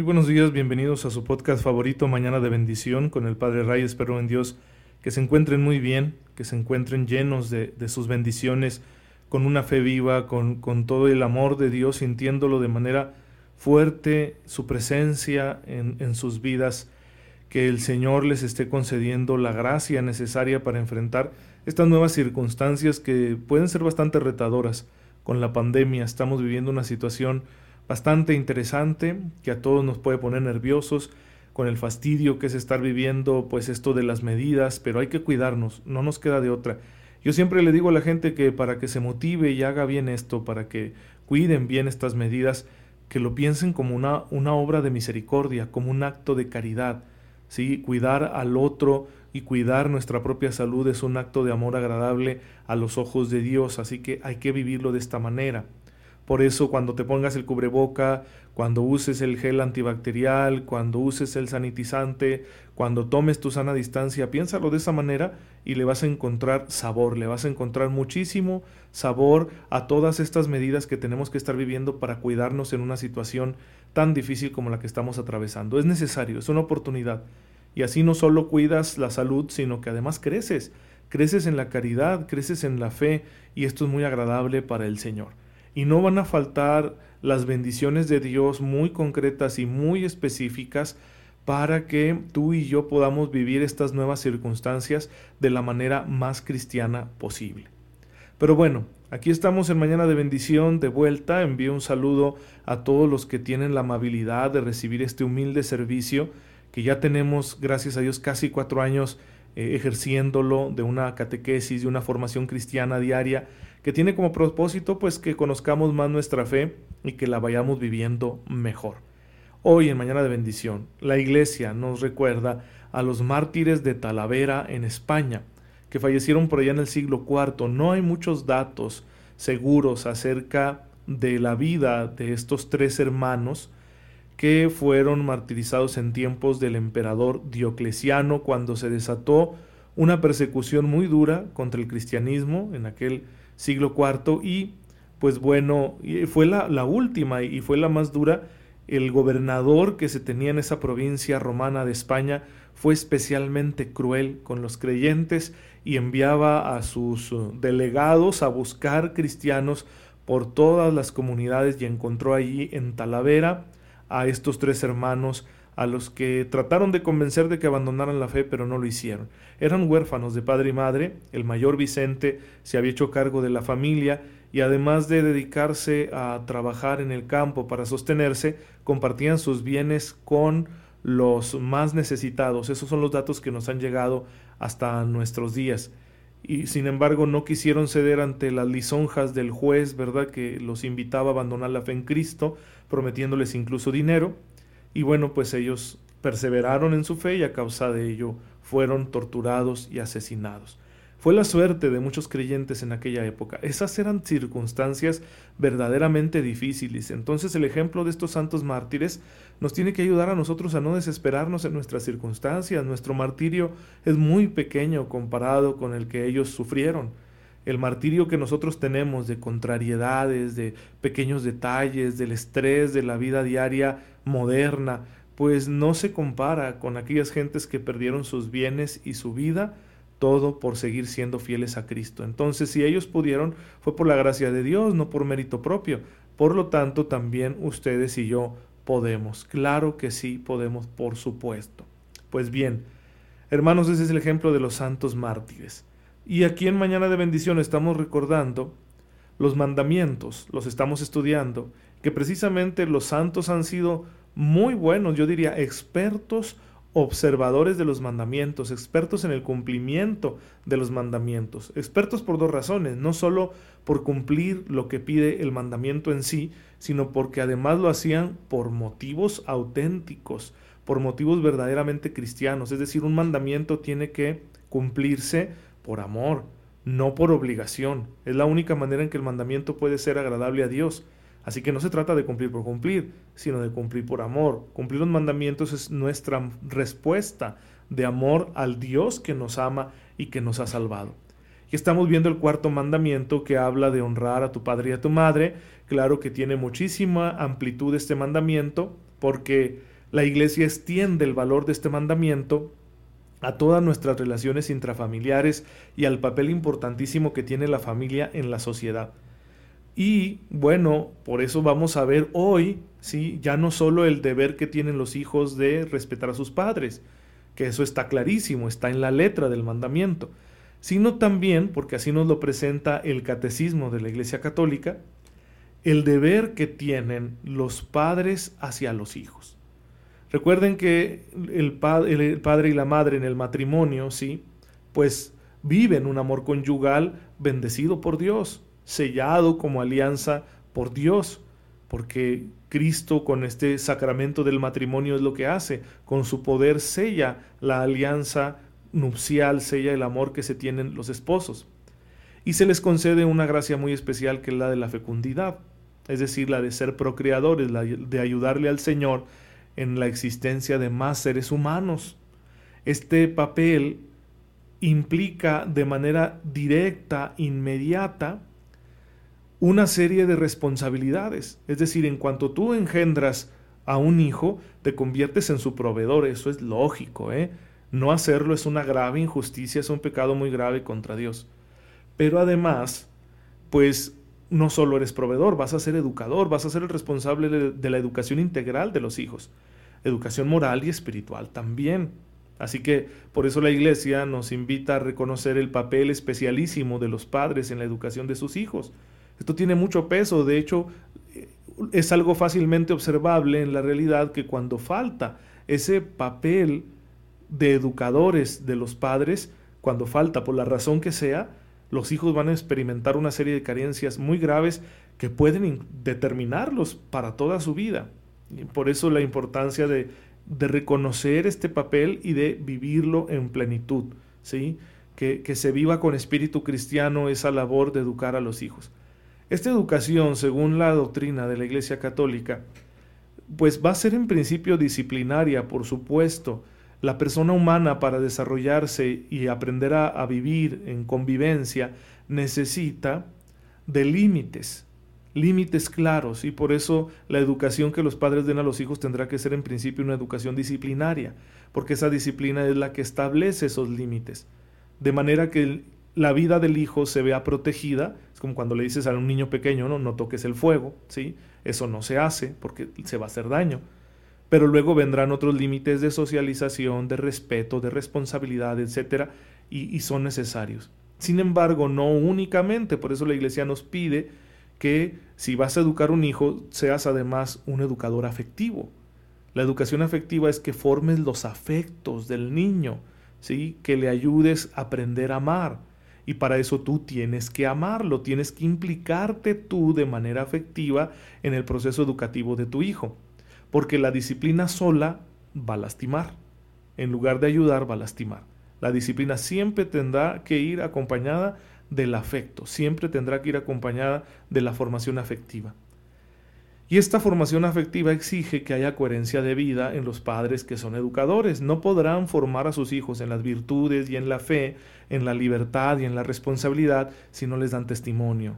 Muy buenos días, bienvenidos a su podcast favorito Mañana de Bendición con el Padre Ray. Espero en Dios que se encuentren muy bien, que se encuentren llenos de, sus bendiciones, con una fe viva, con, todo el amor de Dios, sintiéndolo de manera fuerte, su presencia en, en sus vidas, que el Señor les esté concediendo la gracia necesaria para enfrentar estas nuevas circunstancias que pueden ser bastante retadoras. Con la pandemia estamos viviendo una situación bastante interesante que a todos nos puede poner nerviosos con el fastidio que es estar viviendo pues esto de las medidas, pero hay que cuidarnos, no nos queda de otra. Yo siempre le digo a la gente que para que se motive y haga bien esto, para que cuiden bien estas medidas, que lo piensen como una, una obra de misericordia, como un acto de caridad. ¿sí? Cuidar al otro y cuidar nuestra propia salud es un acto de amor agradable a los ojos de Dios, así que hay que vivirlo de esta manera. Por eso cuando te pongas el cubreboca, cuando uses el gel antibacterial, cuando uses el sanitizante, cuando tomes tu sana distancia, piénsalo de esa manera y le vas a encontrar sabor, le vas a encontrar muchísimo sabor a todas estas medidas que tenemos que estar viviendo para cuidarnos en una situación tan difícil como la que estamos atravesando. Es necesario, es una oportunidad. Y así no solo cuidas la salud, sino que además creces, creces en la caridad, creces en la fe y esto es muy agradable para el Señor y no van a faltar las bendiciones de Dios muy concretas y muy específicas para que tú y yo podamos vivir estas nuevas circunstancias de la manera más cristiana posible. Pero bueno, aquí estamos en Mañana de Bendición de vuelta. Envío un saludo a todos los que tienen la amabilidad de recibir este humilde servicio que ya tenemos, gracias a Dios, casi cuatro años eh, ejerciéndolo de una catequesis, de una formación cristiana diaria que tiene como propósito pues que conozcamos más nuestra fe y que la vayamos viviendo mejor. Hoy en Mañana de Bendición, la Iglesia nos recuerda a los mártires de Talavera en España, que fallecieron por allá en el siglo IV. No hay muchos datos seguros acerca de la vida de estos tres hermanos que fueron martirizados en tiempos del emperador Diocleciano cuando se desató una persecución muy dura contra el cristianismo en aquel siglo IV y pues bueno, fue la, la, última y fue la más dura. El gobernador que se tenía en esa provincia romana de España fue especialmente cruel con los creyentes y enviaba a sus uh, delegados a buscar cristianos por todas las comunidades y encontró allí en Talavera a estos tres hermanos a los que trataron de convencer de que abandonaran la fe, pero no lo hicieron. Eran huérfanos de padre y madre, el mayor Vicente se había hecho cargo de la familia y además de dedicarse a trabajar en el campo para sostenerse, compartían sus bienes con los más necesitados. Esos son los datos que nos han llegado hasta nuestros días. Y sin embargo no quisieron ceder ante las lisonjas del juez, ¿verdad? Que los invitaba a abandonar la fe en Cristo, prometiéndoles incluso dinero y bueno, pues ellos perseveraron en su fe y a causa de ello fueron torturados y asesinados. Fue la suerte de muchos creyentes en aquella época. Esas eran circunstancias verdaderamente difíciles. Entonces el ejemplo de estos santos mártires nos tiene que ayudar a nosotros a no desesperarnos en nuestras circunstancias. Nuestro martirio es muy pequeño comparado con el que ellos sufrieron. El martirio que nosotros tenemos de contrariedades, de pequeños detalles, del estrés de la vida diaria moderna, pues no se compara con aquellas gentes que perdieron sus bienes y su vida, todo por seguir siendo fieles a Cristo. Entonces, si ellos pudieron, fue por la gracia de Dios, no por mérito propio. Por lo tanto, también ustedes y yo podemos. Claro que sí podemos, por supuesto. Pues bien, hermanos, ese es el ejemplo de los santos mártires. Y aquí en Mañana de Bendición estamos recordando los mandamientos, los estamos estudiando, que precisamente los santos han sido muy buenos, yo diría expertos observadores de los mandamientos, expertos en el cumplimiento de los mandamientos, expertos por dos razones, no solo por cumplir lo que pide el mandamiento en sí, sino porque además lo hacían por motivos auténticos, por motivos verdaderamente cristianos, es decir, un mandamiento tiene que cumplirse por amor, no por obligación. Es la única manera en que el mandamiento puede ser agradable a Dios. Así que no se trata de cumplir por cumplir, sino de cumplir por amor. Cumplir los mandamientos es nuestra respuesta de amor al Dios que nos ama y que nos ha salvado. Y estamos viendo el cuarto mandamiento que habla de honrar a tu padre y a tu madre. Claro que tiene muchísima amplitud este mandamiento porque la iglesia extiende el valor de este mandamiento a todas nuestras relaciones intrafamiliares y al papel importantísimo que tiene la familia en la sociedad. Y bueno, por eso vamos a ver hoy, ¿sí? ya no solo el deber que tienen los hijos de respetar a sus padres, que eso está clarísimo, está en la letra del mandamiento, sino también, porque así nos lo presenta el catecismo de la Iglesia Católica, el deber que tienen los padres hacia los hijos. Recuerden que el, el padre y la madre en el matrimonio, ¿sí? Pues viven un amor conyugal bendecido por Dios sellado como alianza por Dios, porque Cristo con este sacramento del matrimonio es lo que hace, con su poder sella la alianza nupcial, sella el amor que se tienen los esposos. Y se les concede una gracia muy especial que es la de la fecundidad, es decir, la de ser procreadores, la de ayudarle al Señor en la existencia de más seres humanos. Este papel implica de manera directa, inmediata, una serie de responsabilidades. Es decir, en cuanto tú engendras a un hijo, te conviertes en su proveedor. Eso es lógico, ¿eh? No hacerlo es una grave injusticia, es un pecado muy grave contra Dios. Pero además, pues no solo eres proveedor, vas a ser educador, vas a ser el responsable de, la educación integral de los hijos, educación moral y espiritual también. Así que por eso la Iglesia nos invita a reconocer el papel especialísimo de los padres en la educación de sus hijos. Esto tiene mucho peso, de hecho es algo fácilmente observable en la realidad que cuando falta ese papel de educadores de los padres, cuando falta por la razón que sea, los hijos van a experimentar una serie de carencias muy graves que pueden determinarlos para toda su vida. Y por eso la importancia de, de, reconocer este papel y de vivirlo en plenitud, ¿sí? Que, que se viva con espíritu cristiano esa labor de educar a los hijos. Esta educación, según la doctrina de la Iglesia Católica, pues va a ser en principio disciplinaria, por supuesto. La persona humana para desarrollarse y aprender a, vivir en convivencia necesita de límites, límites claros, y por eso la educación que los padres den a los hijos tendrá que ser en principio una educación disciplinaria, porque esa disciplina es la que establece esos límites, de manera que la vida del hijo se vea protegida. Es como cuando le dices a un niño pequeño, no, no toques el fuego, ¿sí? Eso no se hace porque se va a hacer daño. Pero luego vendrán otros límites de socialización, de respeto, de responsabilidad, etcétera, y, son necesarios. Sin embargo, no únicamente, por eso la iglesia nos pide que si vas a educar un hijo, seas además un educador afectivo. La educación afectiva es que formes los afectos del niño, ¿sí? que le ayudes a aprender a amar, y para eso tú tienes que amarlo, tienes que implicarte tú de manera afectiva en el proceso educativo de tu hijo. Porque la disciplina sola va a lastimar. En lugar de ayudar, va a lastimar. La disciplina siempre tendrá que ir acompañada del afecto, siempre tendrá que ir acompañada de la formación afectiva. Y esta formación afectiva exige que haya coherencia de vida en los padres que son educadores. No podrán formar a sus hijos en las virtudes y en la fe, en la libertad y en la responsabilidad si no les dan testimonio.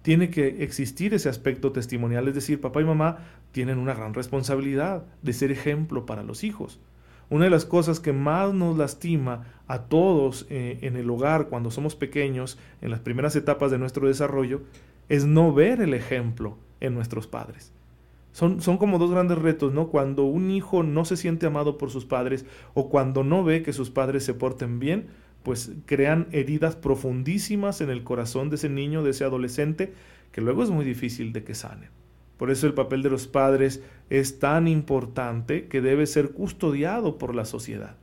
Tiene que existir ese aspecto testimonial, es decir, papá y mamá tienen una gran responsabilidad de ser ejemplo para los hijos. Una de las cosas que más nos lastima a todos eh, en el hogar cuando somos pequeños, en las primeras etapas de nuestro desarrollo, es no ver el ejemplo en nuestros padres. Son, son, como dos grandes retos, ¿no? Cuando un hijo no se siente amado por sus padres o cuando no ve que sus padres se porten bien, pues crean heridas profundísimas en el corazón de ese niño, de ese adolescente, que luego es muy difícil de que sanen. Por eso el papel de los padres es tan importante que debe ser custodiado por la sociedad.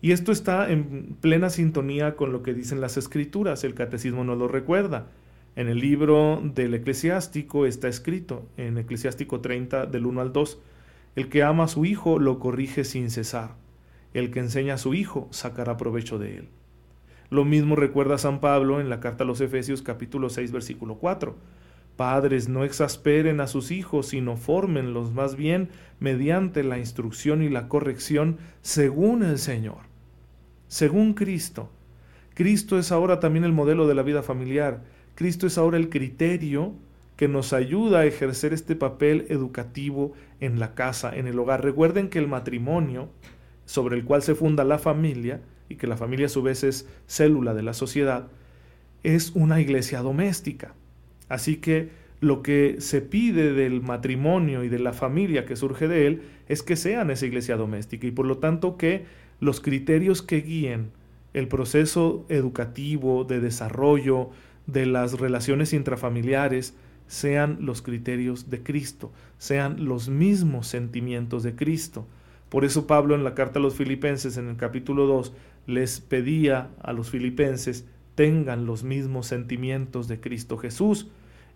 Y esto está en plena sintonía con lo que dicen las escrituras, el catecismo nos lo recuerda. En el libro del eclesiástico está escrito, en eclesiástico 30 del 1 al 2, el que ama a su hijo lo corrige sin cesar, el que enseña a su hijo sacará provecho de él. Lo mismo recuerda San Pablo en la carta a los Efesios capítulo 6 versículo 4. Padres, no exasperen a sus hijos, sino fórmenlos más bien mediante la instrucción y la corrección según el Señor, según Cristo. Cristo es ahora también el modelo de la vida familiar. Cristo es ahora el criterio que nos ayuda a ejercer este papel educativo en la casa, en el hogar. Recuerden que el matrimonio, sobre el cual se funda la familia, y que la familia a su vez es célula de la sociedad, es una iglesia doméstica. Así que lo que se pide del matrimonio y de la familia que surge de él es que sean esa iglesia doméstica y por lo tanto que los criterios que guíen el proceso educativo, de desarrollo, de las relaciones intrafamiliares, sean los criterios de Cristo, sean los mismos sentimientos de Cristo. Por eso Pablo en la carta a los filipenses en el capítulo 2 les pedía a los filipenses tengan los mismos sentimientos de Cristo Jesús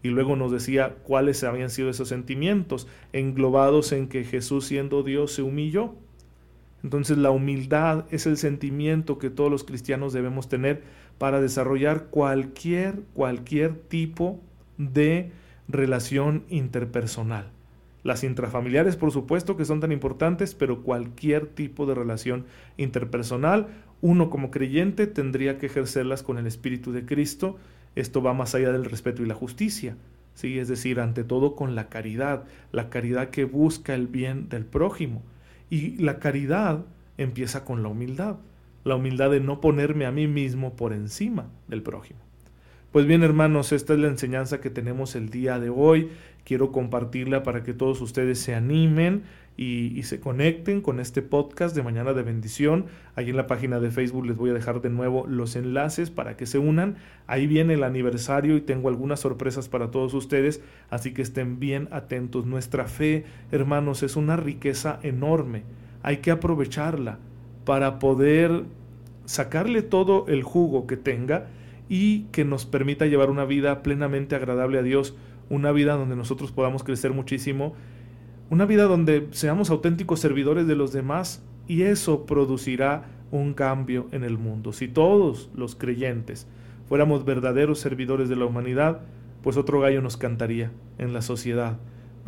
y luego nos decía cuáles habían sido esos sentimientos, englobados en que Jesús siendo Dios se humilló. Entonces la humildad es el sentimiento que todos los cristianos debemos tener para desarrollar cualquier, cualquier tipo de relación interpersonal. Las intrafamiliares, por supuesto, que son tan importantes, pero cualquier tipo de relación interpersonal, uno como creyente tendría que ejercerlas con el Espíritu de Cristo esto va más allá del respeto y la justicia, ¿sí? es decir, ante todo con la caridad, la caridad que busca el bien del prójimo. Y la caridad empieza con la humildad, la humildad de no ponerme a mí mismo por encima del prójimo. Pues bien, hermanos, esta es la enseñanza que tenemos el día de hoy. Quiero compartirla para que todos ustedes se animen y, se conecten con este podcast de Mañana de Bendición. Ahí en la página de Facebook les voy a dejar de nuevo los enlaces para que se unan. Ahí viene el aniversario y tengo algunas sorpresas para todos ustedes, así que estén bien atentos. Nuestra fe, hermanos, es una riqueza enorme. Hay que aprovecharla para poder sacarle todo el jugo que tenga y que nos permita llevar una vida plenamente agradable a Dios, una vida donde nosotros podamos crecer muchísimo una vida donde seamos auténticos servidores de los demás y eso producirá un cambio en el mundo. Si todos los creyentes fuéramos verdaderos servidores de la humanidad, pues otro gallo nos cantaría en la sociedad.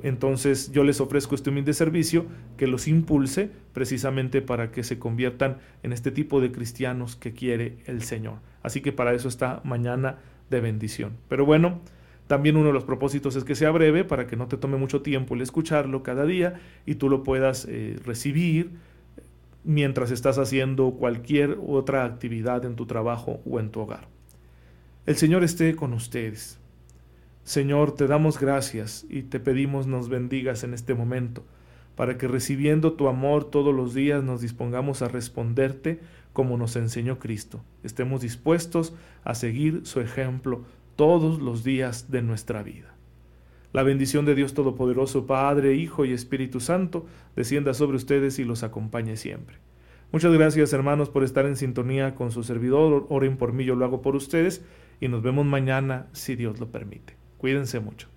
Entonces yo les ofrezco este humilde servicio que los impulse precisamente para que se conviertan en este tipo de cristianos que quiere el Señor. Así que para eso está mañana de bendición. Pero bueno, también uno de los propósitos es que sea breve para que no te tome mucho tiempo el escucharlo cada día y tú lo puedas eh, recibir mientras estás haciendo cualquier otra actividad en tu trabajo o en tu hogar. El Señor esté con ustedes. Señor, te damos gracias y te pedimos nos bendigas en este momento, para que recibiendo tu amor todos los días nos dispongamos a responderte como nos enseñó Cristo. Estemos dispuestos a seguir su ejemplo todos los días de nuestra vida. La bendición de Dios Todopoderoso, Padre, Hijo y Espíritu Santo, descienda sobre ustedes y los acompañe siempre. Muchas gracias hermanos por estar en sintonía con su servidor. Oren por mí, yo lo hago por ustedes y nos vemos mañana si Dios lo permite. Cuídense mucho.